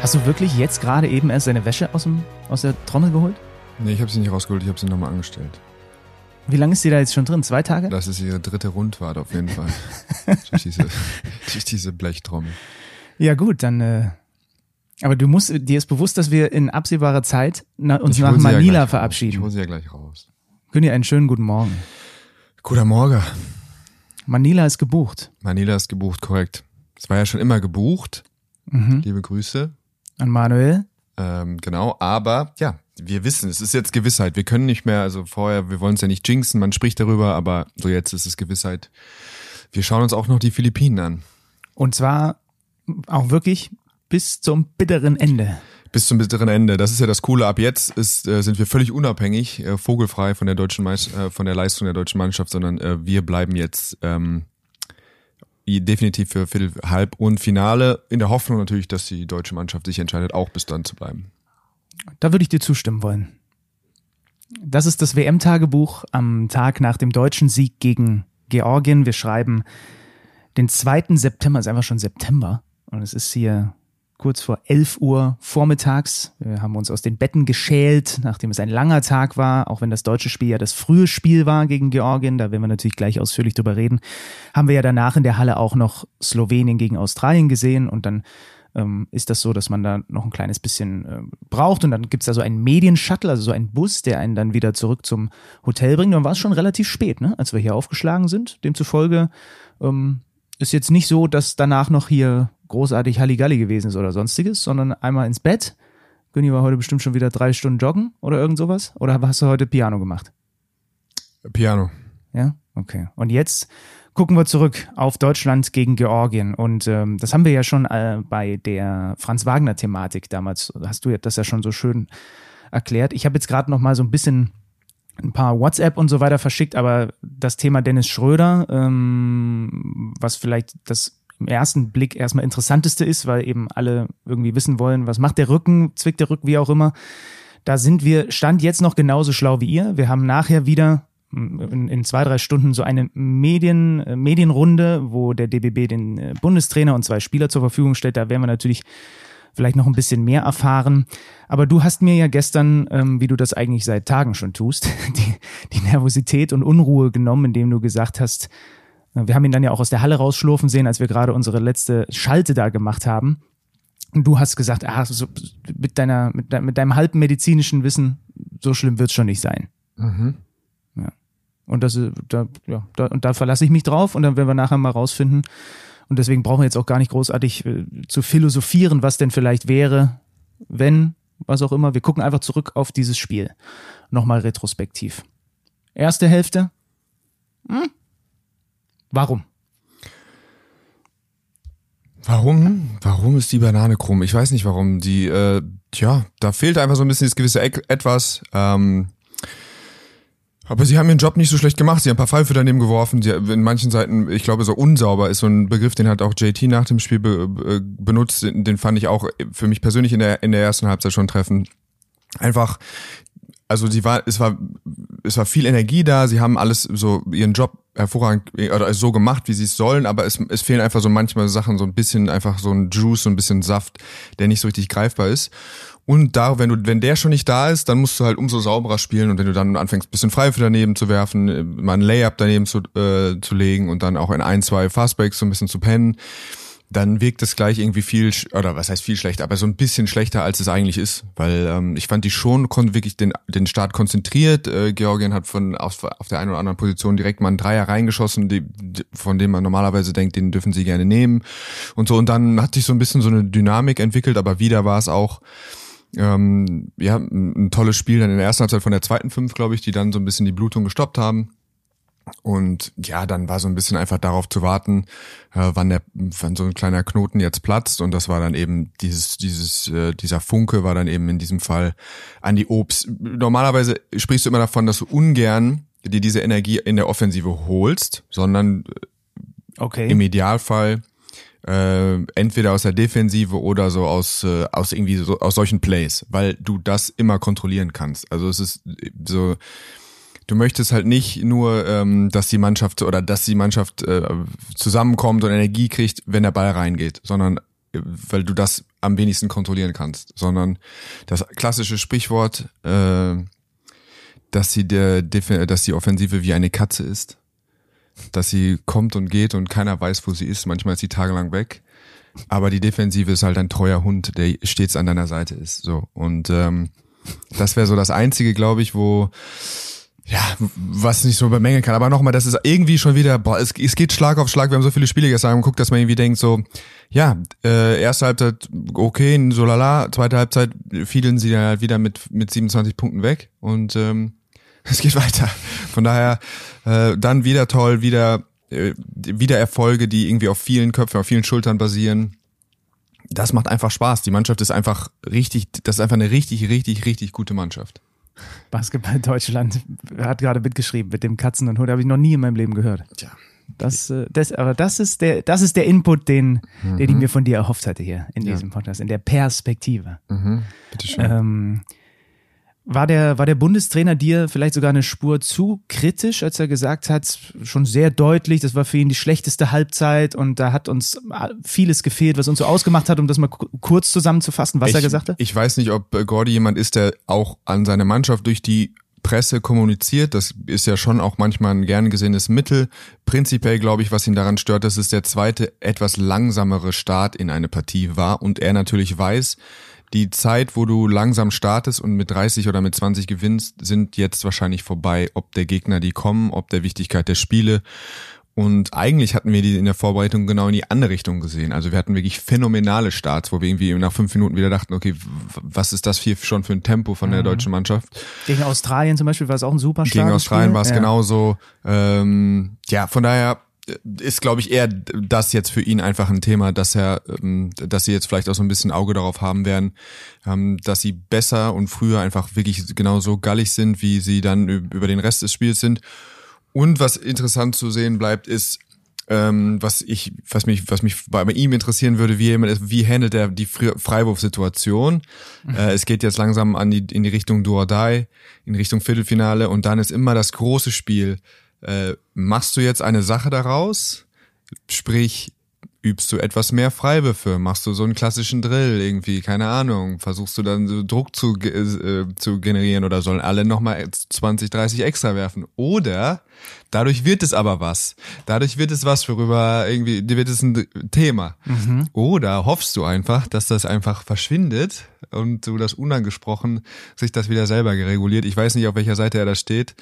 Hast du wirklich jetzt gerade eben erst deine Wäsche aus, dem, aus der Trommel geholt? Nee, ich habe sie nicht rausgeholt, ich habe sie nochmal angestellt. Wie lange ist die da jetzt schon drin? Zwei Tage? Das ist ihre dritte Rundfahrt auf jeden Fall. durch, diese, durch diese Blechtrommel. Ja gut, dann. Äh, aber du musst, dir ist bewusst, dass wir in absehbarer Zeit na, uns nach ja Manila gleich verabschieden. Ich hole sie ja gleich raus. Dir einen schönen guten Morgen. Guter Morgen. Manila ist gebucht. Manila ist gebucht, korrekt. Es war ja schon immer gebucht. Mhm. Liebe Grüße. An Manuel. Ähm, genau, aber ja, wir wissen, es ist jetzt Gewissheit. Wir können nicht mehr, also vorher, wir wollen es ja nicht jinxen, man spricht darüber, aber so jetzt ist es Gewissheit. Wir schauen uns auch noch die Philippinen an. Und zwar auch wirklich bis zum bitteren Ende. Bis zum bitteren Ende. Das ist ja das Coole. Ab jetzt ist, äh, sind wir völlig unabhängig, äh, vogelfrei von der deutschen Meist äh, von der Leistung der deutschen Mannschaft, sondern äh, wir bleiben jetzt ähm, definitiv für Viertel, Halb und Finale in der Hoffnung natürlich, dass die deutsche Mannschaft sich entscheidet, auch bis dann zu bleiben. Da würde ich dir zustimmen wollen. Das ist das WM-Tagebuch am Tag nach dem deutschen Sieg gegen Georgien. Wir schreiben den 2. September, ist einfach schon September. Und es ist hier kurz vor 11 Uhr vormittags. Wir haben uns aus den Betten geschält, nachdem es ein langer Tag war, auch wenn das deutsche Spiel ja das frühe Spiel war gegen Georgien. Da werden wir natürlich gleich ausführlich drüber reden. Haben wir ja danach in der Halle auch noch Slowenien gegen Australien gesehen und dann ähm, ist das so, dass man da noch ein kleines bisschen äh, braucht und dann gibt's da so einen Medienshuttle, also so einen Bus, der einen dann wieder zurück zum Hotel bringt. Dann war es schon relativ spät, ne, als wir hier aufgeschlagen sind. Demzufolge ähm, ist jetzt nicht so, dass danach noch hier großartig Halligalli gewesen ist oder sonstiges, sondern einmal ins Bett. Günni war heute bestimmt schon wieder drei Stunden joggen oder irgend sowas. Oder hast du heute Piano gemacht? Piano. Ja, okay. Und jetzt gucken wir zurück auf Deutschland gegen Georgien. Und ähm, das haben wir ja schon äh, bei der Franz-Wagner-Thematik damals, hast du das ja schon so schön erklärt. Ich habe jetzt gerade noch mal so ein bisschen ein paar WhatsApp und so weiter verschickt, aber das Thema Dennis Schröder, ähm, was vielleicht das im ersten Blick erstmal interessanteste ist, weil eben alle irgendwie wissen wollen, was macht der Rücken, zwickt der Rücken, wie auch immer. Da sind wir, stand jetzt noch genauso schlau wie ihr. Wir haben nachher wieder in, in zwei, drei Stunden so eine Medien, äh, Medienrunde, wo der DBB den äh, Bundestrainer und zwei Spieler zur Verfügung stellt. Da werden wir natürlich vielleicht noch ein bisschen mehr erfahren. Aber du hast mir ja gestern, ähm, wie du das eigentlich seit Tagen schon tust, die, die Nervosität und Unruhe genommen, indem du gesagt hast, äh, wir haben ihn dann ja auch aus der Halle rausschlurfen sehen, als wir gerade unsere letzte Schalte da gemacht haben. Und du hast gesagt, ah, so, mit, deiner, mit, de, mit deinem halben medizinischen Wissen, so schlimm wird's schon nicht sein. Mhm. Und das, ist- da, ja, da, und da verlasse ich mich drauf und dann werden wir nachher mal rausfinden. Und deswegen brauchen wir jetzt auch gar nicht großartig äh, zu philosophieren, was denn vielleicht wäre, wenn, was auch immer. Wir gucken einfach zurück auf dieses Spiel. Nochmal retrospektiv. Erste Hälfte. Hm. Warum? Warum? Warum ist die Banane krumm? Ich weiß nicht warum. Die, äh, tja, da fehlt einfach so ein bisschen das gewisse etwas. Ähm, aber sie haben ihren Job nicht so schlecht gemacht. Sie haben ein paar Pfeife daneben geworfen. Sie, in manchen Seiten, ich glaube, so unsauber ist so ein Begriff, den hat auch JT nach dem Spiel be, be, benutzt. Den, fand ich auch für mich persönlich in der, in der ersten Halbzeit schon treffend. Einfach, also sie war, es war, es war viel Energie da. Sie haben alles so ihren Job hervorragend oder so gemacht, wie sie es sollen. Aber es, es fehlen einfach so manchmal Sachen, so ein bisschen einfach so ein Juice, so ein bisschen Saft, der nicht so richtig greifbar ist. Und da, wenn du, wenn der schon nicht da ist, dann musst du halt umso sauberer spielen. Und wenn du dann anfängst, bisschen Pfeife daneben zu werfen, äh, mal ein Layup daneben zu, äh, zu legen und dann auch in ein, zwei Fastbreaks so ein bisschen zu pennen, dann wirkt es gleich irgendwie viel, oder was heißt viel schlechter, aber so ein bisschen schlechter, als es eigentlich ist. Weil ähm, ich fand die schon konnten wirklich den, den Start konzentriert. Äh, Georgien hat von auf, auf der einen oder anderen Position direkt mal einen Dreier reingeschossen, die, von dem man normalerweise denkt, den dürfen sie gerne nehmen. Und so, und dann hat sich so ein bisschen so eine Dynamik entwickelt, aber wieder war es auch ähm, ja, ein, tolles Spiel dann in der ersten Halbzeit von der zweiten Fünf, glaube ich, die dann so ein bisschen die Blutung gestoppt haben. Und ja, dann war so ein bisschen einfach darauf zu warten, äh, wann der, wann so ein kleiner Knoten jetzt platzt. Und das war dann eben dieses, dieses, äh, dieser Funke war dann eben in diesem Fall an die Obst. Normalerweise sprichst du immer davon, dass du ungern dir diese Energie in der Offensive holst, sondern Okay. im Idealfall äh, entweder aus der Defensive oder so aus äh, aus irgendwie so aus solchen Plays, weil du das immer kontrollieren kannst. Also es ist so du möchtest halt nicht nur, ähm, dass die Mannschaft oder dass die Mannschaft äh, zusammenkommt und Energie kriegt, wenn der Ball reingeht, sondern weil du das am wenigsten kontrollieren kannst, sondern das klassische Sprichwort, äh, dass sie der, dass die Offensive wie eine Katze ist, dass sie kommt und geht und keiner weiß, wo sie ist. Manchmal ist sie tagelang weg, aber die Defensive ist halt ein treuer Hund, der stets an deiner Seite ist. So und ähm, das wäre so das einzige, glaube ich, wo ja, was nicht so bemängeln kann. Aber nochmal, das ist irgendwie schon wieder, boah, es, es geht Schlag auf Schlag. Wir haben so viele Spiele gestern angeguckt, dass man irgendwie denkt so, ja, äh, erste Halbzeit okay, so lala, zweite Halbzeit fielen sie dann halt wieder mit, mit 27 Punkten weg und ähm, es geht weiter. Von daher äh, dann wieder toll, wieder, äh, wieder Erfolge, die irgendwie auf vielen Köpfen, auf vielen Schultern basieren. Das macht einfach Spaß. Die Mannschaft ist einfach richtig, das ist einfach eine richtig, richtig, richtig gute Mannschaft. Basketball Deutschland hat gerade mitgeschrieben mit dem Katzen und Hund, habe ich noch nie in meinem Leben gehört. Tja. Das, äh, das, aber das ist der, das ist der Input, den, mhm. den ich mhm. mir von dir erhofft hatte hier in ja. diesem Podcast, in der Perspektive. Mhm. Bitte schön. Ähm, war der, war der Bundestrainer dir vielleicht sogar eine Spur zu kritisch, als er gesagt hat, schon sehr deutlich, das war für ihn die schlechteste Halbzeit und da hat uns vieles gefehlt, was uns so ausgemacht hat, um das mal kurz zusammenzufassen, was ich, er gesagt hat? Ich weiß nicht, ob Gordy jemand ist, der auch an seine Mannschaft durch die Presse kommuniziert. Das ist ja schon auch manchmal ein gern gesehenes Mittel. Prinzipiell glaube ich, was ihn daran stört, dass es der zweite, etwas langsamere Start in eine Partie war und er natürlich weiß, die Zeit, wo du langsam startest und mit 30 oder mit 20 gewinnst, sind jetzt wahrscheinlich vorbei, ob der Gegner die kommen, ob der Wichtigkeit der Spiele. Und eigentlich hatten wir die in der Vorbereitung genau in die andere Richtung gesehen. Also wir hatten wirklich phänomenale Starts, wo wir irgendwie nach fünf Minuten wieder dachten, okay, was ist das hier schon für ein Tempo von der mhm. deutschen Mannschaft? Gegen Australien zum Beispiel war es auch ein super Start. Gegen Australien war es ja. genauso. Ähm, ja, von daher ist, glaube ich, eher das jetzt für ihn einfach ein Thema, dass er, ähm, dass sie jetzt vielleicht auch so ein bisschen Auge darauf haben werden, ähm, dass sie besser und früher einfach wirklich genauso gallig sind, wie sie dann über den Rest des Spiels sind. Und was interessant zu sehen bleibt, ist, ähm, was ich, was mich, was mich bei ihm interessieren würde, wie jemand, wie handelt er die Freiwurfsituation? Mhm. Äh, es geht jetzt langsam an die, in die Richtung Do or Die, in Richtung Viertelfinale und dann ist immer das große Spiel äh, machst du jetzt eine Sache daraus? Sprich, übst du etwas mehr Freiwürfe? Machst du so einen klassischen Drill irgendwie? Keine Ahnung. Versuchst du dann so Druck zu, äh, zu generieren oder sollen alle nochmal 20, 30 extra werfen? Oder dadurch wird es aber was. Dadurch wird es was, worüber irgendwie, wird es ein Thema. Mhm. Oder hoffst du einfach, dass das einfach verschwindet und du das unangesprochen sich das wieder selber gereguliert. Ich weiß nicht, auf welcher Seite er da steht.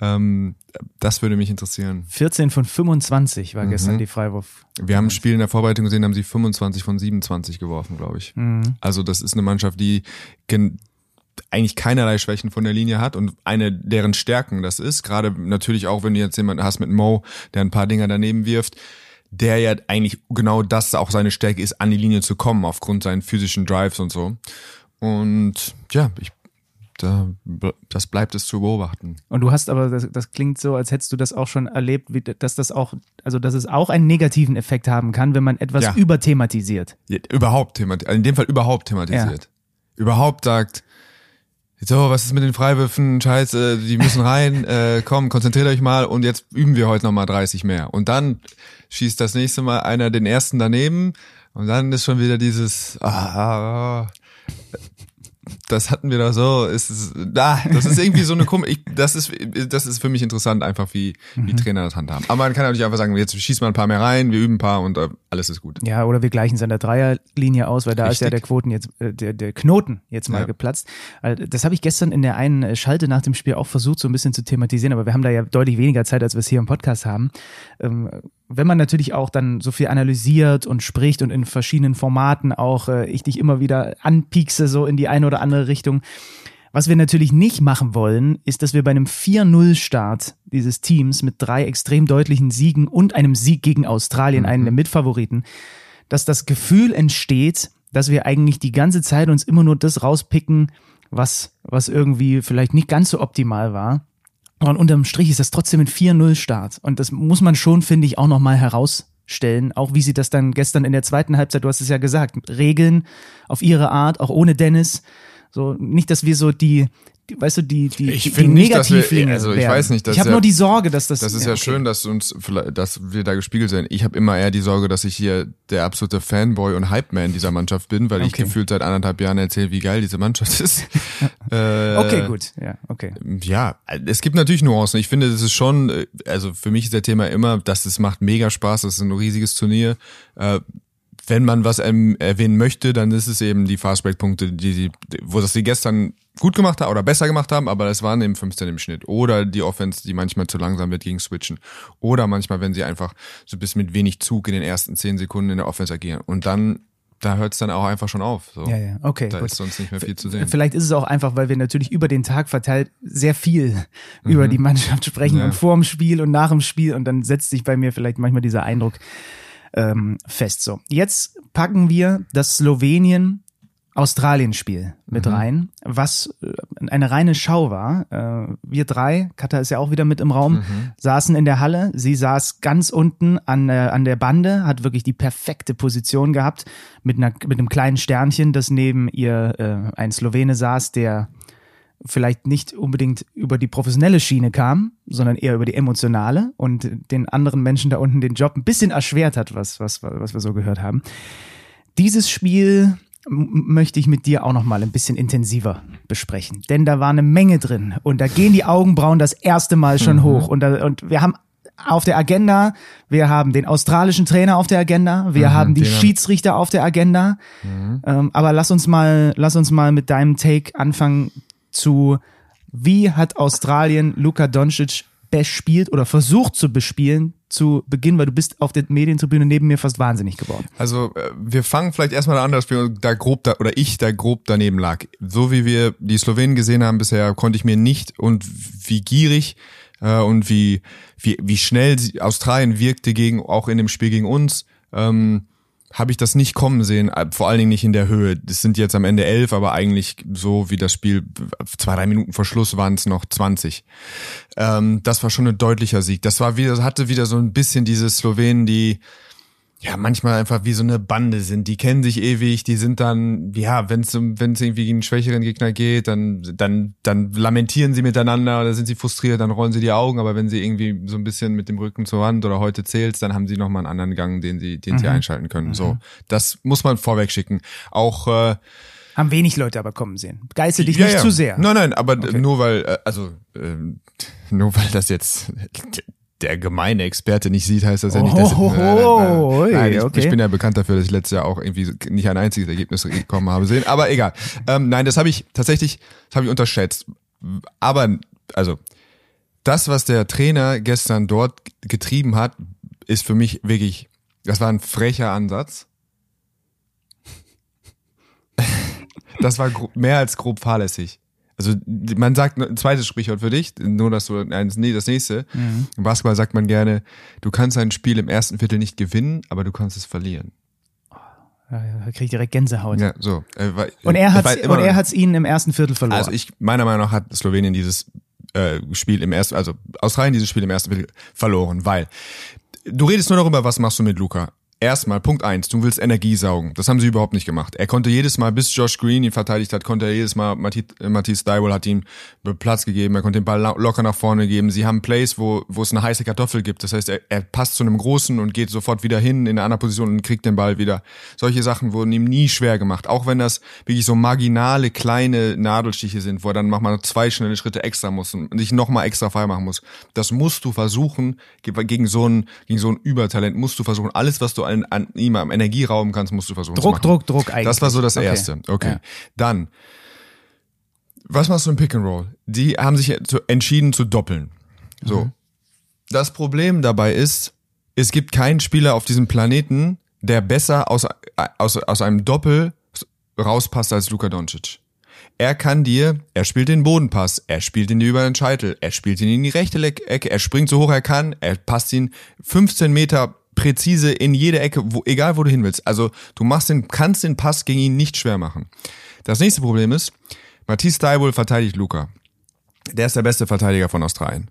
Ähm, das würde mich interessieren. 14 von 25 war mhm. gestern die Freiwurf. Wir haben ein Spiel in der Vorbereitung gesehen, haben sie 25 von 27 geworfen, glaube ich. Mhm. Also das ist eine Mannschaft, die eigentlich keinerlei Schwächen von der Linie hat und eine deren Stärken das ist. Gerade natürlich auch, wenn du jetzt jemanden hast mit Mo, der ein paar Dinger daneben wirft, der ja eigentlich genau das auch seine Stärke ist, an die Linie zu kommen, aufgrund seinen physischen Drives und so. Und ja, ich da, das bleibt es zu beobachten. Und du hast aber, das, das, klingt so, als hättest du das auch schon erlebt, wie, dass das auch, also dass es auch einen negativen Effekt haben kann, wenn man etwas ja. überthematisiert. Ja, überhaupt thematisiert, in dem Fall überhaupt thematisiert. Ja. Überhaupt sagt, so, was ist mit den Freiwürfen? Scheiße, die müssen rein, äh, komm, konzentriert euch mal und jetzt üben wir heute nochmal 30 mehr. Und dann schießt das nächste Mal einer den ersten daneben und dann ist schon wieder dieses, ah, ah, ah das hatten wir da so, ist ah, das ist irgendwie so eine komische, das ist, das ist für mich interessant, einfach wie, wie mhm. Trainer das handhaben. Aber man kann natürlich einfach sagen, jetzt schießen wir ein paar mehr rein, wir üben ein paar und äh, alles ist gut. Ja, oder wir gleichen es an der Dreierlinie aus, weil da Richtig. ist ja der Quoten jetzt, äh, der, der Knoten jetzt mal ja. geplatzt. Also, das habe ich gestern in der einen Schalte nach dem Spiel auch versucht, so ein bisschen zu thematisieren, aber wir haben da ja deutlich weniger Zeit, als wir es hier im Podcast haben. Ähm, wenn man natürlich auch dann so viel analysiert und spricht und in verschiedenen Formaten auch äh, ich dich immer wieder anpiekse, so in die eine oder andere Richtung. Was wir natürlich nicht machen wollen, ist, dass wir bei einem 4-0-Start dieses Teams mit drei extrem deutlichen Siegen und einem Sieg gegen Australien, mhm. einen der Mitfavoriten, dass das Gefühl entsteht, dass wir eigentlich die ganze Zeit uns immer nur das rauspicken, was, was irgendwie vielleicht nicht ganz so optimal war und unterm Strich ist das trotzdem ein 4-0-Start. Und das muss man schon, finde ich, auch nochmal herausstellen. Auch wie sie das dann gestern in der zweiten Halbzeit, du hast es ja gesagt, regeln auf ihre Art, auch ohne Dennis. So, nicht, dass wir so die, weißt du, die, die, Ich die, finde die nicht, dass wir- also ich werden. weiß nicht, dass Ich habe ja- nur die Sorge, dass das. Das ist ja, okay. schön, dass uns, dass wir da gespiegelt sind. Ich habe immer eher die Sorge, dass ich hier der absolute Fanboy und Hype-Man dieser Mannschaft bin, weil ich Okay. gefühlt seit anderthalb Jahren erzähle, wie geil diese Mannschaft ist. äh, Okay, gut. Ja, okay. Ja, es gibt natürlich Nuancen. Ich finde, das ist schon, äh, also für mich ist der Thema immer, dass es macht mega Spaß, das ist ein riesiges Turnier. Äh, wenn man was ähm, erwähnen möchte, dann ist es eben die Fastback-Punkte, die sie, wo das sie gestern gut gemacht haben oder besser gemacht haben, aber es waren eben 15 im Schnitt. Oder die Offense, die manchmal zu langsam wird gegen Switchen. Oder manchmal, wenn sie einfach so bis mit wenig Zug in den ersten 10 Sekunden in der Offense agieren. Und dann, da hört es dann auch einfach schon auf. So. Ja, ja, okay. Da gut. ist sonst nicht mehr viel zu sehen. Vielleicht ist es auch einfach, weil wir natürlich über den Tag verteilt sehr viel über die Mannschaft sprechen Mhm. Ja. und vor dem Spiel und nach dem Spiel und dann setzt sich bei mir vielleicht manchmal dieser Eindruck ähm, fest. So, jetzt packen wir das Slowenien Australien-Spiel mit Mhm. rein, was äh, eine reine Schau war. Äh, wir drei, Katha ist ja auch wieder mit im Raum, Mhm. saßen in der Halle. Sie saß ganz unten an, der an der Bande, hat wirklich die perfekte Position gehabt, mit, einer, mit einem kleinen Sternchen, das neben ihr äh, ein Slowene saß, der vielleicht nicht unbedingt über die professionelle Schiene kam, sondern eher über die emotionale und den anderen Menschen da unten den Job ein bisschen erschwert hat, was, was, was wir so gehört haben. Dieses Spiel möchte ich mit dir auch noch mal ein bisschen intensiver besprechen, denn da war eine Menge drin und da gehen die Augenbrauen das erste Mal schon hoch und, da, und wir haben auf der Agenda, wir haben den australischen Trainer auf der Agenda, wir haben die Schiedsrichter auf der Agenda, ähm, aber lass uns mal, lass uns mal mit deinem Take anfangen zu, wie hat Australien Luka Doncic bespielt oder versucht zu bespielen zu Beginn, weil du bist auf der Medientribüne neben mir fast wahnsinnig geworden. Also äh, wir fangen vielleicht erstmal an, dass wir da grob da oder ich da grob daneben lag. So wie wir die Slowenen gesehen haben bisher, konnte ich mir nicht und wie gierig äh, und wie wie wie schnell Australien wirkte gegen auch in dem Spiel gegen uns. Ähm, habe ich das nicht kommen sehen, äh, vor allen Dingen nicht in der Höhe. Das sind jetzt am Ende elf, aber eigentlich so wie das Spiel, zwei, drei Minuten vor Schluss waren es noch 20. Ähm, das war schon ein deutlicher Sieg. Das war wieder, hatte wieder so ein bisschen diese Slowenen, die ja manchmal einfach wie so eine Bande sind. Die kennen sich ewig, die sind dann, ja, wenn es wenn es irgendwie gegen einen schwächeren Gegner geht, dann dann dann lamentieren sie miteinander oder sind sie frustriert, dann rollen sie die Augen. Aber wenn sie irgendwie so ein bisschen mit dem Rücken zur Wand oder heute zählst, dann haben sie noch mal einen anderen Gang, den sie den sie einschalten können. So, das muss man vorweg schicken. Auch äh, Haben wenig Leute aber kommen sehen. Geißel dich ja, nicht ja. zu sehr. Nein, nein, aber nur weil, äh, also ähm, nur weil das jetzt der gemeine Experte nicht sieht, heißt das ja nicht, dass Oh, nein, nein, ui, nein, ich, okay. ich bin ja bekannt dafür, dass ich letztes Jahr auch irgendwie nicht ein einziges Ergebnis bekommen habe sehen. Aber egal. Ähm, nein, das habe ich tatsächlich, das habe ich unterschätzt. Aber also das, was der Trainer gestern dort getrieben hat, ist für mich wirklich, das war ein frecher Ansatz. Das war mehr als grob fahrlässig. Also man sagt ein zweites Sprichwort für dich, nur dass du eins, nee, das nächste. Im Basketball sagt man gerne, du kannst ein Spiel im ersten Viertel nicht gewinnen, aber du kannst es verlieren. Ja, ja, Da krieg ich direkt Gänsehaut. Ja, so. Äh, weil- Und er hat weil immer und er hat's ihnen im ersten Viertel verloren. Also ich, meiner Meinung nach hat Slowenien dieses äh, Spiel im ersten, also Australien dieses Spiel im ersten Viertel verloren, weil du redest nur darüber, was machst du mit Luca. Erstmal, Punkt eins, du willst Energie saugen. Das haben sie überhaupt nicht gemacht. Er konnte jedes Mal, bis Josh Green ihn verteidigt hat, konnte er jedes Mal, Matthias Matisse Daiwol hat ihm Platz gegeben, er konnte den Ball locker nach vorne geben. Sie haben Plays, wo, wo es eine heiße Kartoffel gibt. Das heißt, er, er passt zu einem Großen und geht sofort wieder hin in eine andere Position und kriegt den Ball wieder. Solche Sachen wurden ihm nie schwer gemacht. Auch wenn das wirklich so marginale, kleine Nadelstiche sind, wo er dann nochmal zwei schnelle Schritte extra muss und sich nochmal extra frei machen muss. Das musst du versuchen, ge- gegen so ein, gegen so ein Übertalent musst du versuchen. Alles, was du an, an ihm am Energie rauben kannst, musst du versuchen Druck. Druck, Druck eigentlich. Das war so das Okay. Erste. Okay. Ja. Dann, was machst du im Pick and Roll? Die haben sich entschieden zu doppeln. So. Mhm. Das Problem dabei ist, es gibt keinen Spieler auf diesem Planeten, der besser aus, aus, aus einem Doppel rauspasst als Luka Doncic. Er kann dir, er spielt den Bodenpass, er spielt ihn dir über den Scheitel, er spielt ihn in die rechte Ecke, er springt so hoch er kann, er passt ihn 15 Meter präzise in jede Ecke, wo, egal wo du hin willst. Also du machst den, kannst den Pass gegen ihn nicht schwer machen. Das nächste Problem ist, Matisse Daiwol verteidigt Luca. Der ist der beste Verteidiger von Australien.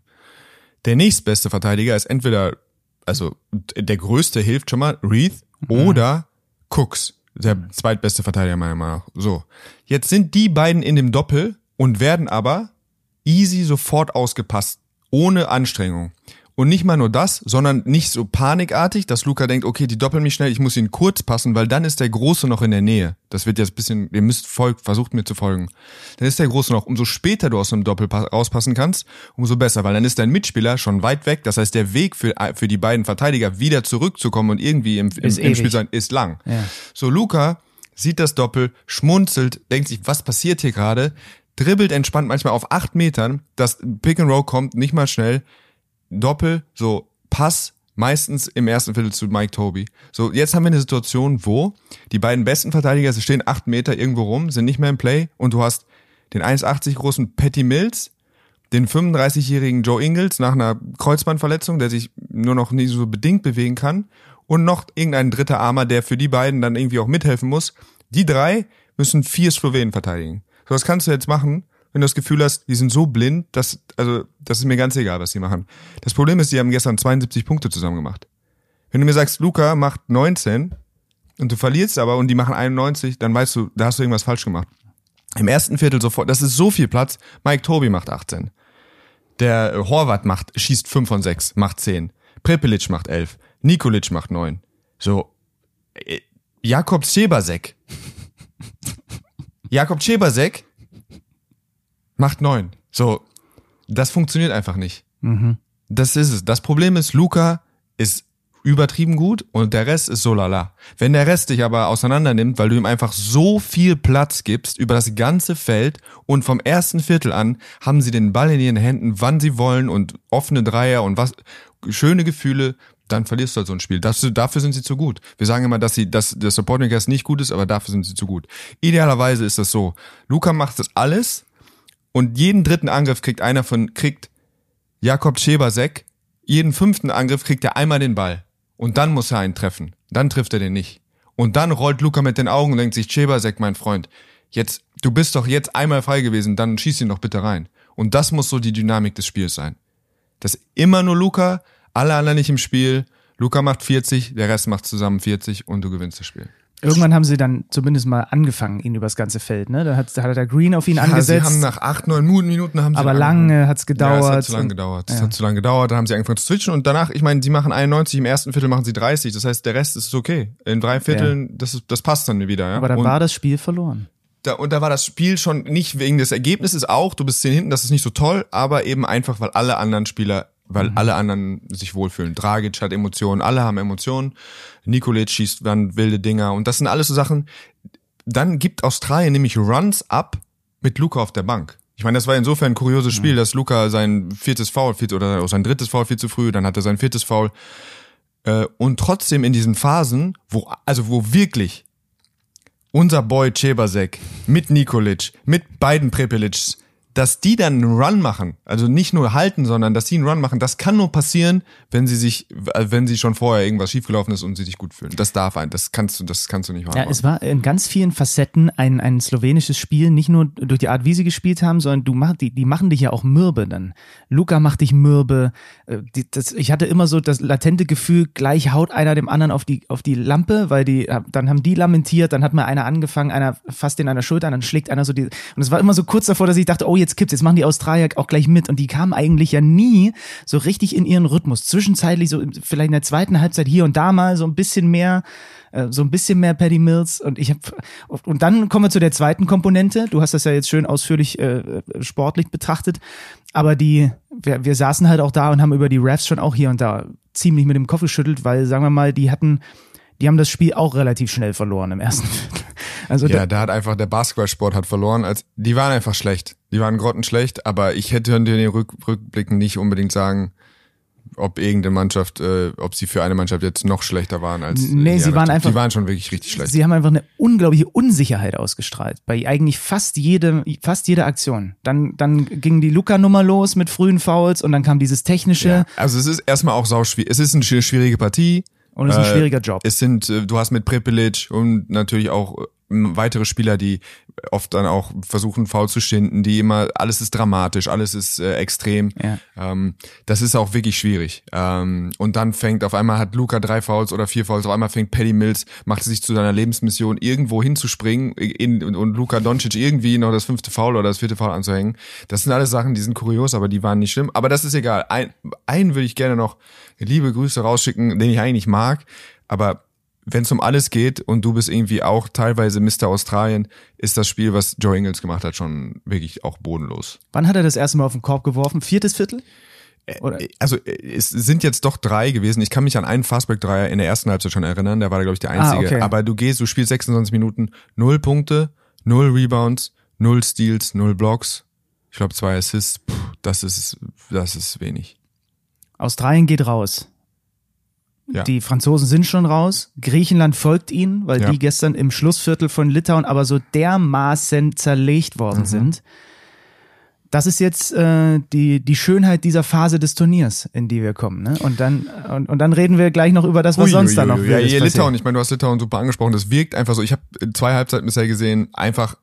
Der nächstbeste Verteidiger ist entweder, also der größte hilft schon mal, Reith oder Cooks, der zweitbeste Verteidiger meiner Meinung nach. So. Jetzt sind die beiden in dem Doppel und werden aber easy sofort ausgepasst, ohne Anstrengung. Und nicht mal nur das, sondern nicht so panikartig, dass Luca denkt, okay, die doppeln mich schnell, ich muss ihn kurz passen, weil dann ist der Große noch in der Nähe. Das wird jetzt ein bisschen, ihr müsst folgt, versucht mir zu folgen. Dann ist der Große noch, umso später du aus einem Doppel rauspassen kannst, umso besser, weil dann ist dein Mitspieler schon weit weg. Das heißt, der Weg für, für die beiden Verteidiger wieder zurückzukommen und irgendwie im, im, im Spiel sein, ist lang. Ja. So, Luca sieht das Doppel, schmunzelt, denkt sich, was passiert hier gerade? Dribbelt entspannt manchmal auf acht Metern, das Pick and Roll kommt nicht mal schnell, Doppel, so Pass, meistens im ersten Viertel zu Mike Toby. So, jetzt haben wir eine Situation, wo die beiden besten Verteidiger, sie stehen acht Meter irgendwo rum, sind nicht mehr im Play und du hast den 1,80 großen Patty Mills, den 35-jährigen Joe Ingles nach einer Kreuzbandverletzung, der sich nur noch nie so bedingt bewegen kann und noch irgendein dritter Armer, der für die beiden dann irgendwie auch mithelfen muss. Die drei müssen vier Slowenen verteidigen. So, was kannst du jetzt machen? Wenn du das Gefühl hast, die sind so blind, dass, also, das ist mir ganz egal, was sie machen. Das Problem ist, die haben gestern 72 Punkte zusammen gemacht. Wenn du mir sagst, Luca macht 19 und du verlierst aber und die machen 91, dann weißt du, da hast du irgendwas falsch gemacht. Im ersten Viertel sofort, das ist so viel Platz. Mike Tobi macht 18. Der Horvath macht, schießt 5 von 6, macht 10. Prepelic macht 11. Nikolic macht 9. So, äh, Jakob Schebasek. Jakob Schebasek macht neun. So, das funktioniert einfach nicht. Mhm. Das ist es. Das Problem ist, Luca ist übertrieben gut und der Rest ist so lala. Wenn der Rest dich aber auseinander nimmt, weil du ihm einfach so viel Platz gibst über das ganze Feld und vom ersten Viertel an haben sie den Ball in ihren Händen, wann sie wollen und offene Dreier und was, schöne Gefühle, dann verlierst du halt so ein Spiel. Das, dafür sind sie zu gut. Wir sagen immer, dass sie, dass der Supporting Cast nicht gut ist, aber dafür sind sie zu gut. Idealerweise ist das so. Luca macht das alles, und jeden dritten Angriff kriegt einer von, kriegt Jakob Schebersek, jeden fünften Angriff kriegt er einmal den Ball. Und dann muss er einen treffen. Dann trifft er den nicht. Und dann rollt Luca mit den Augen und denkt sich, Schebersek, mein Freund, jetzt, du bist doch jetzt einmal frei gewesen, dann schieß ihn doch bitte rein. Und das muss so die Dynamik des Spiels sein. Das ist immer nur Luca, alle anderen nicht im Spiel. Luca macht 40, der Rest macht zusammen 40 und du gewinnst das Spiel. Irgendwann haben sie dann zumindest mal angefangen, ihn übers ganze Feld. Ne? Da hat, da hat der Green auf ihn ja, angesetzt. Sie haben nach acht, neun Minuten haben sie Aber lange hat's gedauert. Ja, es hat zu lange gedauert. Es ja. hat zu lange gedauert. Dann haben sie angefangen zu switchen und danach, ich meine, sie machen 91, im ersten Viertel machen sie 30. Das heißt, der Rest ist okay. In drei Vierteln, ja. das, ist, das passt dann wieder. Ja? Aber da war das Spiel verloren. Da, und da war das Spiel schon nicht wegen des Ergebnisses auch, du bist zehn hinten, das ist nicht so toll, aber eben einfach, weil alle anderen Spieler weil mhm. alle anderen sich wohlfühlen. Dragic hat Emotionen, alle haben Emotionen. Nikolic schießt dann wilde Dinger und das sind alles so Sachen. Dann gibt Australien nämlich Runs ab mit Luca auf der Bank. Ich meine, das war insofern ein kurioses Spiel, dass Luca sein viertes Foul, oder sein drittes Foul viel zu früh, dann hat er sein viertes Foul. Äh, und trotzdem in diesen Phasen, wo, also wo wirklich unser Boy Cebasek mit Nikolic, mit beiden Prepelics, dass die dann einen Run machen, also nicht nur halten, sondern dass sie einen Run machen, das kann nur passieren, wenn sie sich, äh, wenn sie schon vorher irgendwas schiefgelaufen ist und sie sich gut fühlen. Das darf ein, das kannst du, das kannst du nicht machen. Ja, es war in ganz vielen Facetten ein, ein slowenisches Spiel, nicht nur durch die Art, wie sie gespielt haben, sondern du mach, die, die machen dich ja auch mürbe dann. Luca macht dich mürbe. Äh, die, das, ich hatte immer so das latente Gefühl, gleich haut einer dem anderen auf die, auf die Lampe, weil die, äh, dann haben die lamentiert, dann hat mal einer angefangen, einer fasst den an der Schulter, dann schlägt einer so die, und es war immer so kurz davor, dass ich dachte, oh, jetzt kippt's, jetzt machen die Australier auch gleich mit und die kamen eigentlich ja nie so richtig in ihren Rhythmus. Zwischenzeitlich so vielleicht in der zweiten Halbzeit hier und da mal so ein bisschen mehr äh, so ein bisschen mehr Paddy Mills und ich habe und dann kommen wir zu der zweiten Komponente. Du hast das ja jetzt schön ausführlich äh, sportlich betrachtet, aber die wir, wir saßen halt auch da und haben über die Refs schon auch hier und da ziemlich mit dem Kopf geschüttelt, weil sagen wir mal, die hatten die haben das Spiel auch relativ schnell verloren im ersten Viertel. Also ja, da hat einfach der Basketballsport hat verloren. Als die waren einfach schlecht. Die waren grottenschlecht, aber ich hätte in den Rück, Rückblicken nicht unbedingt sagen, ob irgendeine Mannschaft, äh, ob sie für eine Mannschaft jetzt noch schlechter waren als. Nee, sie waren einfach. Die waren schon wirklich richtig schlecht. Sie haben einfach eine unglaubliche Unsicherheit ausgestrahlt bei eigentlich fast jedem, fast jeder Aktion. Dann, dann ging die Luca-Nummer los mit frühen Fouls und dann kam dieses technische. Ja, also es ist erstmal auch sauschwierig. Es ist eine schwierige Partie. Und es ist ein äh, schwieriger Job. Es sind, äh, du hast mit Prepelic und natürlich auch weitere Spieler, die oft dann auch versuchen, faul zu schinden, die immer, alles ist dramatisch, alles ist äh, extrem. Ja. Ähm, das ist auch wirklich schwierig. Ähm, und dann fängt, auf einmal hat Luca drei Fouls oder vier Fouls, auf einmal fängt Paddy Mills, macht es sich zu seiner Lebensmission, irgendwo hinzuspringen in, und, und Luca Doncic irgendwie noch das fünfte Foul oder das vierte Foul anzuhängen. Das sind alles Sachen, die sind kurios, aber die waren nicht schlimm. Aber das ist egal. Ein, einen würde ich gerne noch liebe Grüße rausschicken, den ich eigentlich mag, aber wenn es um alles geht und du bist irgendwie auch teilweise Mr. Australien, ist das Spiel, was Joe Ingles gemacht hat, schon wirklich auch bodenlos. Wann hat er das erste Mal auf den Korb geworfen? Viertes Viertel? Oder? Also es sind jetzt doch drei gewesen. Ich kann mich an einen Fastback-Dreier in der ersten Halbzeit schon erinnern. Der war, glaube ich, der einzige. Ah, okay. Aber du gehst, du spielst 26 Minuten, null Punkte, null Rebounds, null Steals, null Blocks. Ich glaube, zwei Assists. Puh, das ist, das ist wenig. Australien geht raus. Ja. Die Franzosen sind schon raus. Griechenland folgt ihnen, weil Ja. die gestern im Schlussviertel von Litauen aber so dermaßen zerlegt Mhm. worden sind. Das ist jetzt äh, die, die Schönheit dieser Phase des Turniers, in die wir kommen. Ne? Und, dann, und, und dann reden wir gleich noch über das, was Ui, sonst da noch Ja, passiert. Litauen, ich meine, du hast Litauen super angesprochen. Das wirkt einfach so. Ich habe zwei Halbzeiten bisher gesehen, einfach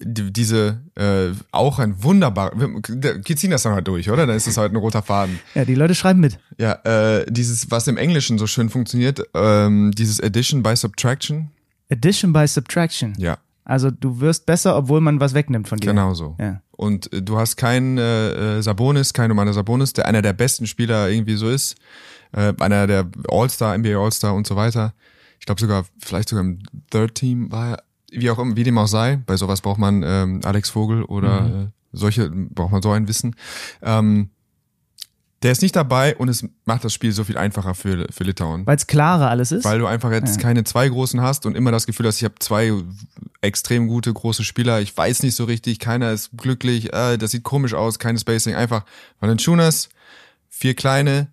diese äh, auch ein wunderbar. Wir ziehen das dann halt durch, oder? Dann ist das halt ein roter Faden. Ja, die Leute schreiben mit. Ja, äh, dieses, was im Englischen so schön funktioniert, ähm, dieses Addition by Subtraction. Addition by Subtraction. Ja, Also du wirst besser, obwohl man was wegnimmt von dir. genau so. Ja. Und äh, du hast keinen äh, äh, Sabonis, keinen Romano Sabonis, der einer der besten Spieler irgendwie so ist. Äh, einer der All-Star, NBA All-Star und so weiter. Ich glaube sogar, vielleicht sogar im Third Team war er, wie auch immer, wie dem auch sei. Bei sowas braucht man ähm, Alex Vogel oder äh, solche, braucht man so ein Wissen. Ähm, der ist nicht dabei und es macht das Spiel so viel einfacher für, für Litauen. Weil es klarer alles ist. Weil du einfach jetzt Ja. keine zwei großen hast und immer das Gefühl hast, ich habe zwei extrem gute große Spieler, ich weiß nicht so richtig, keiner ist glücklich, äh, das sieht komisch aus, keine Spacing, einfach Valanciunas, vier kleine,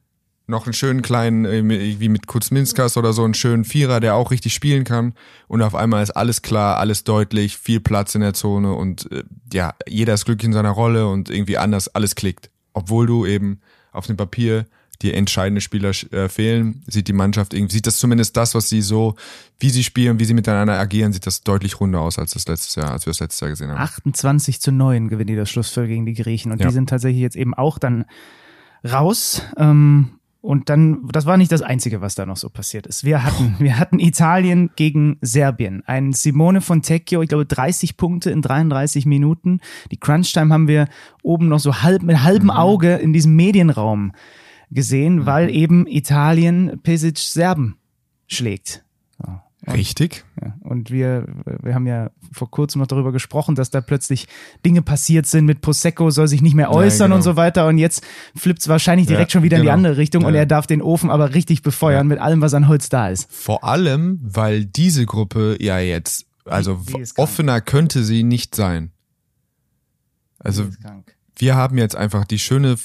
noch einen schönen kleinen, äh, wie mit Kuzminskas oder so, einen schönen Vierer, der auch richtig spielen kann und auf einmal ist alles klar, alles deutlich, viel Platz in der Zone und äh, ja, jeder ist glücklich in seiner Rolle und irgendwie anders, alles klickt. Obwohl du eben auf dem Papier die entscheidenden Spieler äh, fehlen, sieht die Mannschaft irgendwie, sieht das zumindest das, was sie so, wie sie spielen, wie sie miteinander agieren, sieht das deutlich runder aus als das letztes Jahr, als wir das letztes Jahr gesehen haben. 28 zu 9 gewinnen die das Schlussviertel gegen die Griechen. Und Ja. die sind tatsächlich jetzt eben auch dann raus. Ähm, und dann, das war nicht das Einzige, was da noch so passiert ist. Wir hatten, wir hatten Italien gegen Serbien. Ein Simone Fontecchio, ich glaube 30 Punkte in 33 Minuten. Die Crunch-Time haben wir oben noch so halb, mit halbem Auge in diesem Medienraum gesehen, weil eben Italien Pesic Serben schlägt. Richtig. Ja, und wir, wir haben ja vor kurzem noch darüber gesprochen, dass da plötzlich Dinge passiert sind mit Prosecco, soll sich nicht mehr äußern genau. und so weiter. Und jetzt flippt's wahrscheinlich direkt Ja, schon wieder in die genau. andere Richtung und Ja. er darf den Ofen aber richtig befeuern mit allem, was an Holz da ist. Vor allem, weil diese Gruppe ja jetzt, also Die- die ist krank. offener könnte sie nicht sein. Also wir haben jetzt einfach die schöne,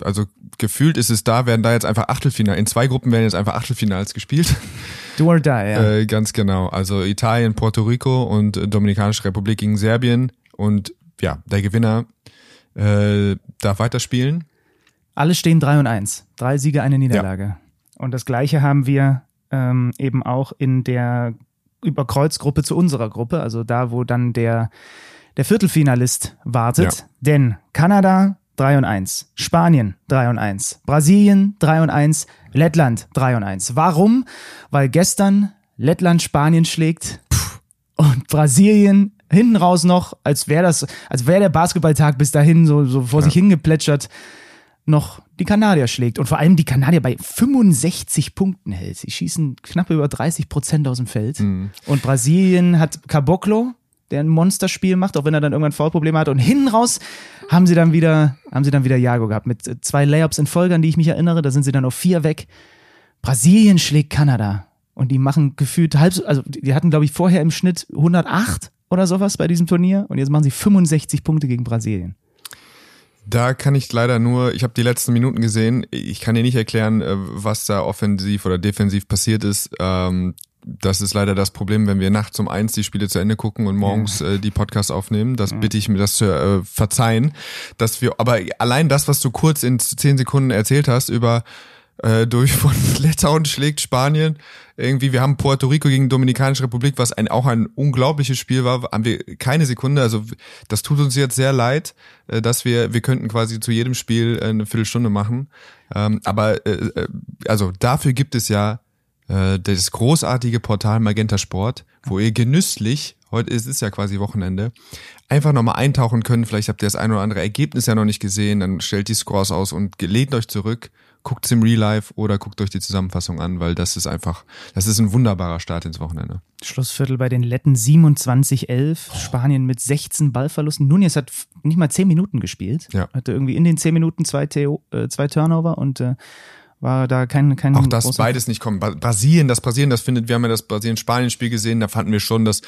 also gefühlt ist es da, werden da jetzt einfach Achtelfinale, in zwei Gruppen werden jetzt einfach Achtelfinals gespielt. Do or die, ja. Äh, ganz genau. Also Italien, Puerto Rico und äh, Dominikanische Republik gegen Serbien. Und ja, der Gewinner äh, darf weiterspielen. Alle stehen 3 und 1. Drei Siege, eine Niederlage. Und das gleiche haben wir ähm, eben auch in der Überkreuzgruppe zu unserer Gruppe, also da, wo dann der, der Viertelfinalist wartet. Ja. Denn Kanada 3 und 1, Spanien 3 und 1, Brasilien 3 und 1, Lettland 3 und 1. Warum? Weil gestern Lettland Spanien schlägt und Brasilien hinten raus noch, als wäre das, als wäre der Basketballtag bis dahin so, so vor sich hingeplätschert, noch die Kanadier schlägt. Und vor allem die Kanadier bei 65 Punkten hält. Sie schießen knapp über 30 Prozent aus dem Feld. Und Brasilien hat Caboclo, der ein Monsterspiel macht, auch wenn er dann irgendwann Foulprobleme hat. Und hinten raus haben sie dann wieder, haben sie dann wieder Jago gehabt mit äh, zwei Layups in Folge, an die ich mich erinnere. Da sind sie dann auf vier weg. Brasilien schlägt Kanada. Und die machen gefühlt halb so, also die hatten, glaube ich, vorher im Schnitt 108 oder sowas bei diesem Turnier. Und jetzt machen sie 65 Punkte gegen Brasilien. Da kann ich leider nur, ich habe die letzten Minuten gesehen, ich kann dir nicht erklären, äh, was da offensiv oder defensiv passiert ist. Ähm, das ist leider das Problem, wenn wir nachts um eins die Spiele zu Ende gucken und morgens äh, die Podcasts aufnehmen. Das bitte ich mir das zu äh, verzeihen, dass wir, aber allein das, was du kurz in zehn Sekunden erzählt hast über äh, durch von Litauen schlägt Spanien. Irgendwie, wir haben Puerto Rico gegen Dominikanische Republik, was ein, auch ein unglaubliches Spiel war, haben wir keine Sekunde. Also das tut uns jetzt sehr leid, äh, dass wir, wir könnten quasi zu jedem Spiel äh, eine Viertelstunde machen. Ähm, aber äh, äh, also dafür gibt es ja äh, das großartige Portal Magenta Sport, wo ihr genüsslich, heute ist es ja quasi Wochenende, einfach nochmal eintauchen können. Vielleicht habt ihr das ein oder andere Ergebnis ja noch nicht gesehen, dann stellt die Scores aus und lehnt euch zurück, guckt es im Real Life oder guckt euch die Zusammenfassung an, weil das ist einfach, das ist ein wunderbarer Start ins Wochenende. Schlussviertel bei den Letten 27-11, oh. Spanien mit 16 Ballverlusten. Nunez hat nicht mal 10 Minuten gespielt. Ja. Hatte irgendwie in den 10 Minuten zwei, Theo, äh, zwei Turnover und äh, war da kein kein auch das beides nicht kommen. Brasilien, das Brasilien, das findet, wir haben ja das Brasilien-Spanien-Spiel gesehen, da fanden wir schon, dass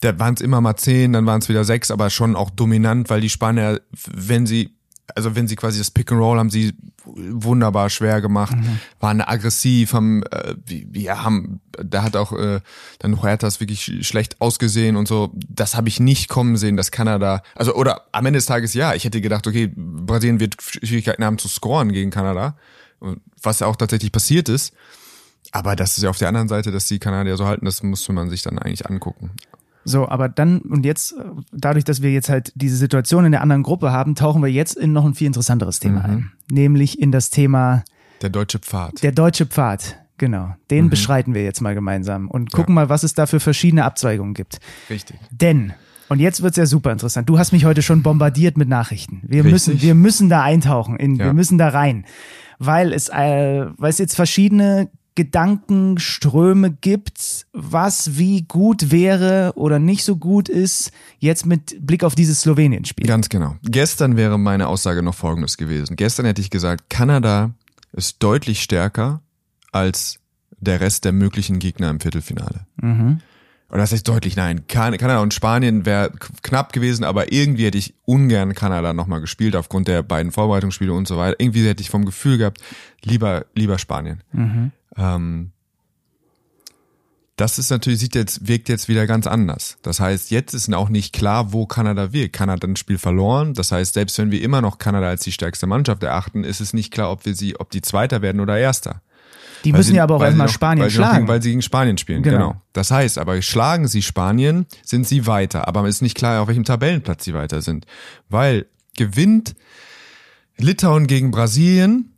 da waren es immer mal zehn, dann waren es wieder sechs, aber schon auch dominant, weil die Spanier, wenn sie also wenn sie quasi das Pick and Roll haben sie wunderbar schwer gemacht, mhm. waren aggressiv, haben äh, ja haben da hat auch äh, dann Huertas wirklich schlecht ausgesehen und so. Das habe ich nicht kommen sehen, dass Kanada, also oder am Ende des Tages ja, ich hätte gedacht, okay, Brasilien wird Schwierigkeiten haben zu scoren gegen Kanada was ja auch tatsächlich passiert ist. Aber das ist ja auf der anderen Seite, dass die Kanadier so halten, das musste man sich dann eigentlich angucken. So, aber dann und jetzt, dadurch, dass wir jetzt halt diese Situation in der anderen Gruppe haben, tauchen wir jetzt in noch ein viel interessanteres Thema mhm. ein. Nämlich in das Thema Der deutsche Pfad. Der deutsche Pfad, genau. Den mhm. beschreiten wir jetzt mal gemeinsam und gucken ja. mal, was es da für verschiedene Abzweigungen gibt. Richtig. Denn und jetzt wird's ja super interessant. Du hast mich heute schon bombardiert mit Nachrichten. Wir Richtig. müssen, wir müssen da eintauchen, in, ja. wir müssen da rein weil es, äh, weil es jetzt verschiedene Gedankenströme gibt, was wie gut wäre oder nicht so gut ist, jetzt mit Blick auf dieses Slowenien-Spiel. Ganz genau. Gestern wäre meine Aussage noch folgendes gewesen. Gestern hätte ich gesagt, Kanada ist deutlich stärker als der Rest der möglichen Gegner im Viertelfinale. Mhm oder das heißt deutlich nein. Kanada und Spanien wäre knapp gewesen, aber irgendwie hätte ich ungern Kanada nochmal gespielt aufgrund der beiden Vorbereitungsspiele und so weiter. Irgendwie hätte ich vom Gefühl gehabt, lieber, lieber Spanien. Mhm. Ähm, das ist natürlich, sieht jetzt, wirkt jetzt wieder ganz anders. Das heißt, jetzt ist auch nicht klar, wo Kanada wirkt. Kanada hat ein Spiel verloren. Das heißt, selbst wenn wir immer noch Kanada als die stärkste Mannschaft erachten, ist es nicht klar, ob wir sie, ob die Zweiter werden oder Erster. Die müssen sie, ja aber auch erstmal Spanien weil schlagen. Noch, weil sie gegen Spanien spielen, genau. genau. Das heißt, aber schlagen sie Spanien, sind sie weiter. Aber es ist nicht klar, auf welchem Tabellenplatz sie weiter sind. Weil gewinnt Litauen gegen Brasilien.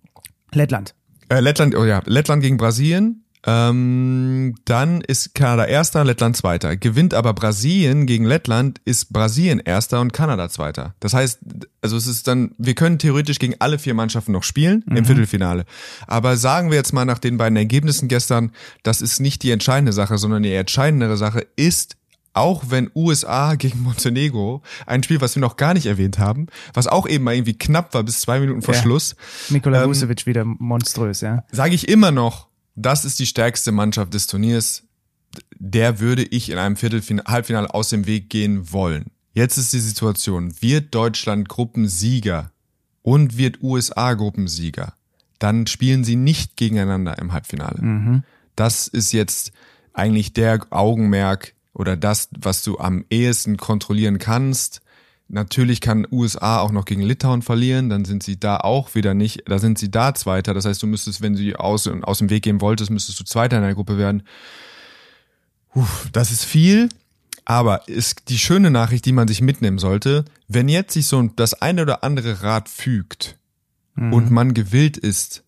Lettland. Äh, Lettland, oh ja, Lettland gegen Brasilien ähm, dann ist Kanada Erster, Lettland Zweiter. Gewinnt aber Brasilien gegen Lettland, ist Brasilien Erster und Kanada Zweiter. Das heißt, also es ist dann, wir können theoretisch gegen alle vier Mannschaften noch spielen mhm. im Viertelfinale. Aber sagen wir jetzt mal nach den beiden Ergebnissen gestern, das ist nicht die entscheidende Sache, sondern die entscheidendere Sache ist, auch wenn USA gegen Montenegro, ein Spiel, was wir noch gar nicht erwähnt haben, was auch eben mal irgendwie knapp war bis zwei Minuten vor ja. Schluss. Nikola ähm, Vucevic wieder monströs, ja. Sage ich immer noch, das ist die stärkste Mannschaft des Turniers. Der würde ich in einem Viertelfinale, Halbfinale aus dem Weg gehen wollen. Jetzt ist die Situation, wird Deutschland Gruppensieger und wird USA Gruppensieger, dann spielen sie nicht gegeneinander im Halbfinale. Mhm. Das ist jetzt eigentlich der Augenmerk oder das, was du am ehesten kontrollieren kannst. Natürlich kann USA auch noch gegen Litauen verlieren, dann sind sie da auch wieder nicht, da sind sie da Zweiter. Das heißt, du müsstest, wenn sie aus, aus dem Weg gehen wolltest, müsstest du Zweiter in der Gruppe werden. Puh, das ist viel, aber ist die schöne Nachricht, die man sich mitnehmen sollte, wenn jetzt sich so das eine oder andere Rad fügt mhm. und man gewillt ist,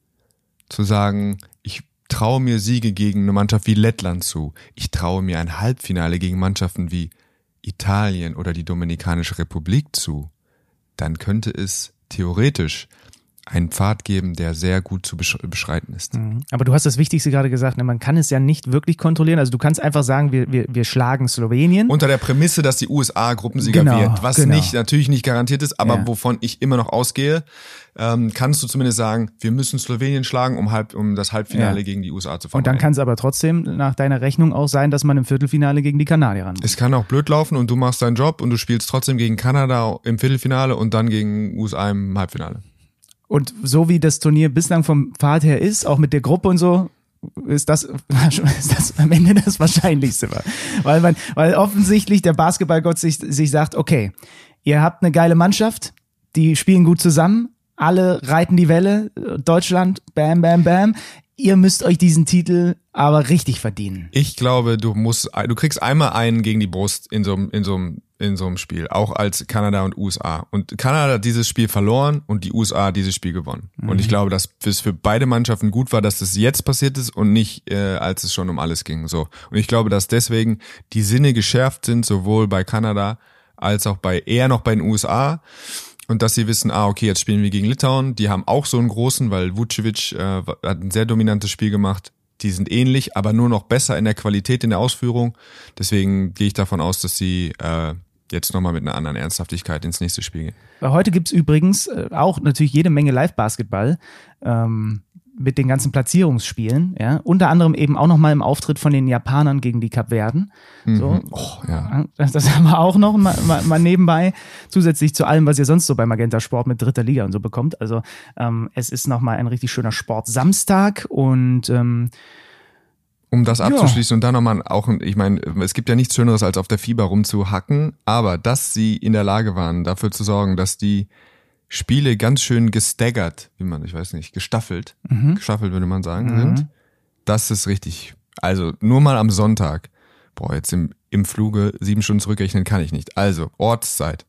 zu sagen, ich traue mir Siege gegen eine Mannschaft wie Lettland zu, ich traue mir ein Halbfinale gegen Mannschaften wie Italien oder die Dominikanische Republik zu, dann könnte es theoretisch einen Pfad geben, der sehr gut zu beschreiten ist. Mhm. Aber du hast das Wichtigste gerade gesagt, ne? man kann es ja nicht wirklich kontrollieren. Also du kannst einfach sagen, wir, wir, wir schlagen Slowenien. Unter der Prämisse, dass die USA Gruppensieger genau, wird, was genau. nicht natürlich nicht garantiert ist, aber ja. wovon ich immer noch ausgehe, ähm, kannst du zumindest sagen, wir müssen Slowenien schlagen, um, halb, um das Halbfinale ja. gegen die USA zu vermeiden. Und dann kann es aber trotzdem nach deiner Rechnung auch sein, dass man im Viertelfinale gegen die Kanadier ran muss. Es kann auch blöd laufen und du machst deinen Job und du spielst trotzdem gegen Kanada im Viertelfinale und dann gegen USA im Halbfinale. Und so wie das Turnier bislang vom Pfad her ist, auch mit der Gruppe und so, ist das, ist das am Ende das Wahrscheinlichste. Weil, man, weil offensichtlich der Basketballgott sich, sich sagt, okay, ihr habt eine geile Mannschaft, die spielen gut zusammen, alle reiten die Welle, Deutschland, bam, bam, bam. Ihr müsst euch diesen Titel aber richtig verdienen. Ich glaube, du musst, du kriegst einmal einen gegen die Brust in so in so einem, in so einem Spiel, auch als Kanada und USA. Und Kanada hat dieses Spiel verloren und die USA hat dieses Spiel gewonnen. Mhm. Und ich glaube, dass es für beide Mannschaften gut war, dass das jetzt passiert ist und nicht, äh, als es schon um alles ging. So. Und ich glaube, dass deswegen die Sinne geschärft sind, sowohl bei Kanada als auch bei eher noch bei den USA und dass sie wissen, ah, okay, jetzt spielen wir gegen Litauen. Die haben auch so einen großen, weil Vucevic äh, hat ein sehr dominantes Spiel gemacht. Die sind ähnlich, aber nur noch besser in der Qualität in der Ausführung. Deswegen gehe ich davon aus, dass sie äh, jetzt nochmal mit einer anderen Ernsthaftigkeit ins nächste Spiel gehen. Heute gibt's übrigens äh, auch natürlich jede Menge Live-Basketball. Ähm mit den ganzen Platzierungsspielen, ja, unter anderem eben auch nochmal im Auftritt von den Japanern gegen die Kapverden. Mhm. So, oh, ja. das, das haben wir auch noch mal, mal, mal, nebenbei, zusätzlich zu allem, was ihr sonst so bei Magenta Sport mit dritter Liga und so bekommt. Also ähm, es ist nochmal ein richtig schöner Sport Samstag und ähm, um das abzuschließen ja. und dann nochmal auch, ich meine, es gibt ja nichts Schöneres, als auf der Fieber rumzuhacken, aber dass sie in der Lage waren, dafür zu sorgen, dass die Spiele ganz schön gestaggert, wie man, ich weiß nicht, gestaffelt, mhm. gestaffelt würde man sagen, mhm. sind. Das ist richtig. Also nur mal am Sonntag. Boah, jetzt im, im Fluge sieben Stunden zurückrechnen kann ich nicht. Also, Ortszeit.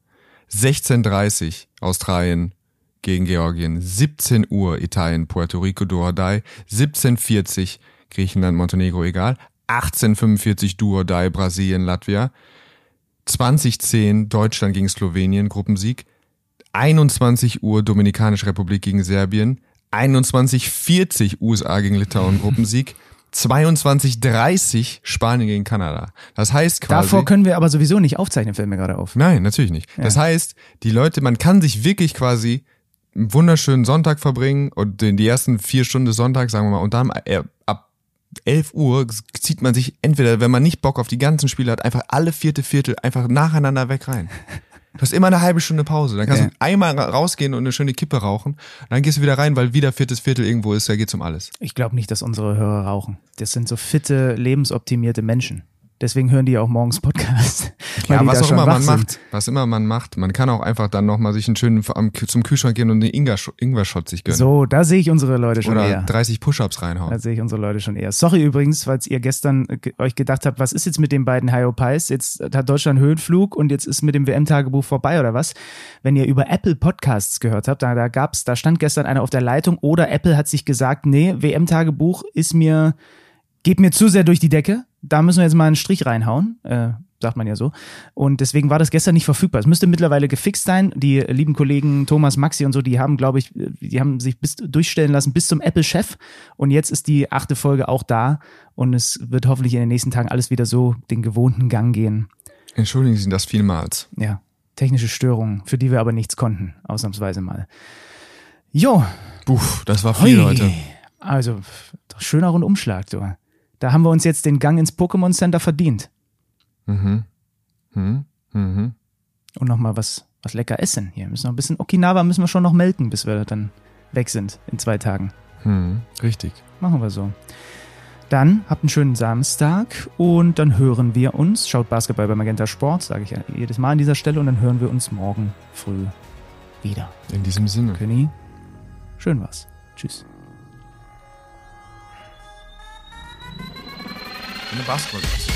16.30 Australien gegen Georgien, 17 Uhr Italien, Puerto Rico, Duordai, 17.40 Griechenland, Montenegro, egal, 18.45 Duordai, Brasilien, Latvia, 2010 Deutschland gegen Slowenien, Gruppensieg, 21 Uhr Dominikanische Republik gegen Serbien, 21.40 USA gegen Litauen Gruppensieg, 22.30 Spanien gegen Kanada. Das heißt quasi. Davor können wir aber sowieso nicht aufzeichnen, fällt mir gerade auf. Nein, natürlich nicht. Ja. Das heißt, die Leute, man kann sich wirklich quasi einen wunderschönen Sonntag verbringen und in die ersten vier Stunden des Sonntags, sagen wir mal, und dann äh, 11 Uhr zieht man sich entweder, wenn man nicht Bock auf die ganzen Spiele hat, einfach alle vierte Viertel einfach nacheinander weg rein. Du hast immer eine halbe Stunde Pause. Dann kannst ja. du einmal rausgehen und eine schöne Kippe rauchen. Dann gehst du wieder rein, weil wieder viertes Viertel irgendwo ist. Da geht's um alles. Ich glaube nicht, dass unsere Hörer rauchen. Das sind so fitte, lebensoptimierte Menschen. Deswegen hören die auch morgens Podcast. Ja, was auch immer man sind. macht, was immer man macht. Man kann auch einfach dann nochmal sich einen schönen zum Kühlschrank gehen und einen Ingwer-Shot sich gönnen. So, da sehe ich unsere Leute schon Oder eher. 30 Push-Ups reinhauen. Da sehe ich unsere Leute schon eher. Sorry übrigens, falls ihr gestern euch gedacht habt, was ist jetzt mit den beiden Hyopies? Jetzt hat Deutschland Höhenflug und jetzt ist mit dem WM-Tagebuch vorbei oder was? Wenn ihr über Apple Podcasts gehört habt, da, da gab's, da stand gestern einer auf der Leitung oder Apple hat sich gesagt, nee, WM-Tagebuch ist mir, geht mir zu sehr durch die Decke da müssen wir jetzt mal einen Strich reinhauen, äh, sagt man ja so. Und deswegen war das gestern nicht verfügbar. Es müsste mittlerweile gefixt sein. Die lieben Kollegen Thomas, Maxi und so, die haben, glaube ich, die haben sich bis, durchstellen lassen bis zum Apple-Chef. Und jetzt ist die achte Folge auch da. Und es wird hoffentlich in den nächsten Tagen alles wieder so den gewohnten Gang gehen. Entschuldigen Sie das vielmals. Ja, technische Störungen, für die wir aber nichts konnten, ausnahmsweise mal. Jo. Puh, das war viel, Leute. Also, schöner Rundumschlag, du. Da haben wir uns jetzt den Gang ins Pokémon Center verdient. Mhm. Mhm. Mhm. Und nochmal was, was lecker essen. Hier müssen wir ein bisschen Okinawa müssen wir schon noch melken, bis wir dann weg sind in zwei Tagen. Mhm. Richtig. Machen wir so. Dann habt einen schönen Samstag und dann hören wir uns. Schaut Basketball bei Magenta Sport, sage ich ja jedes Mal an dieser Stelle. Und dann hören wir uns morgen früh wieder. In diesem Sinne. Kenny, schön was. Tschüss. In the basketball.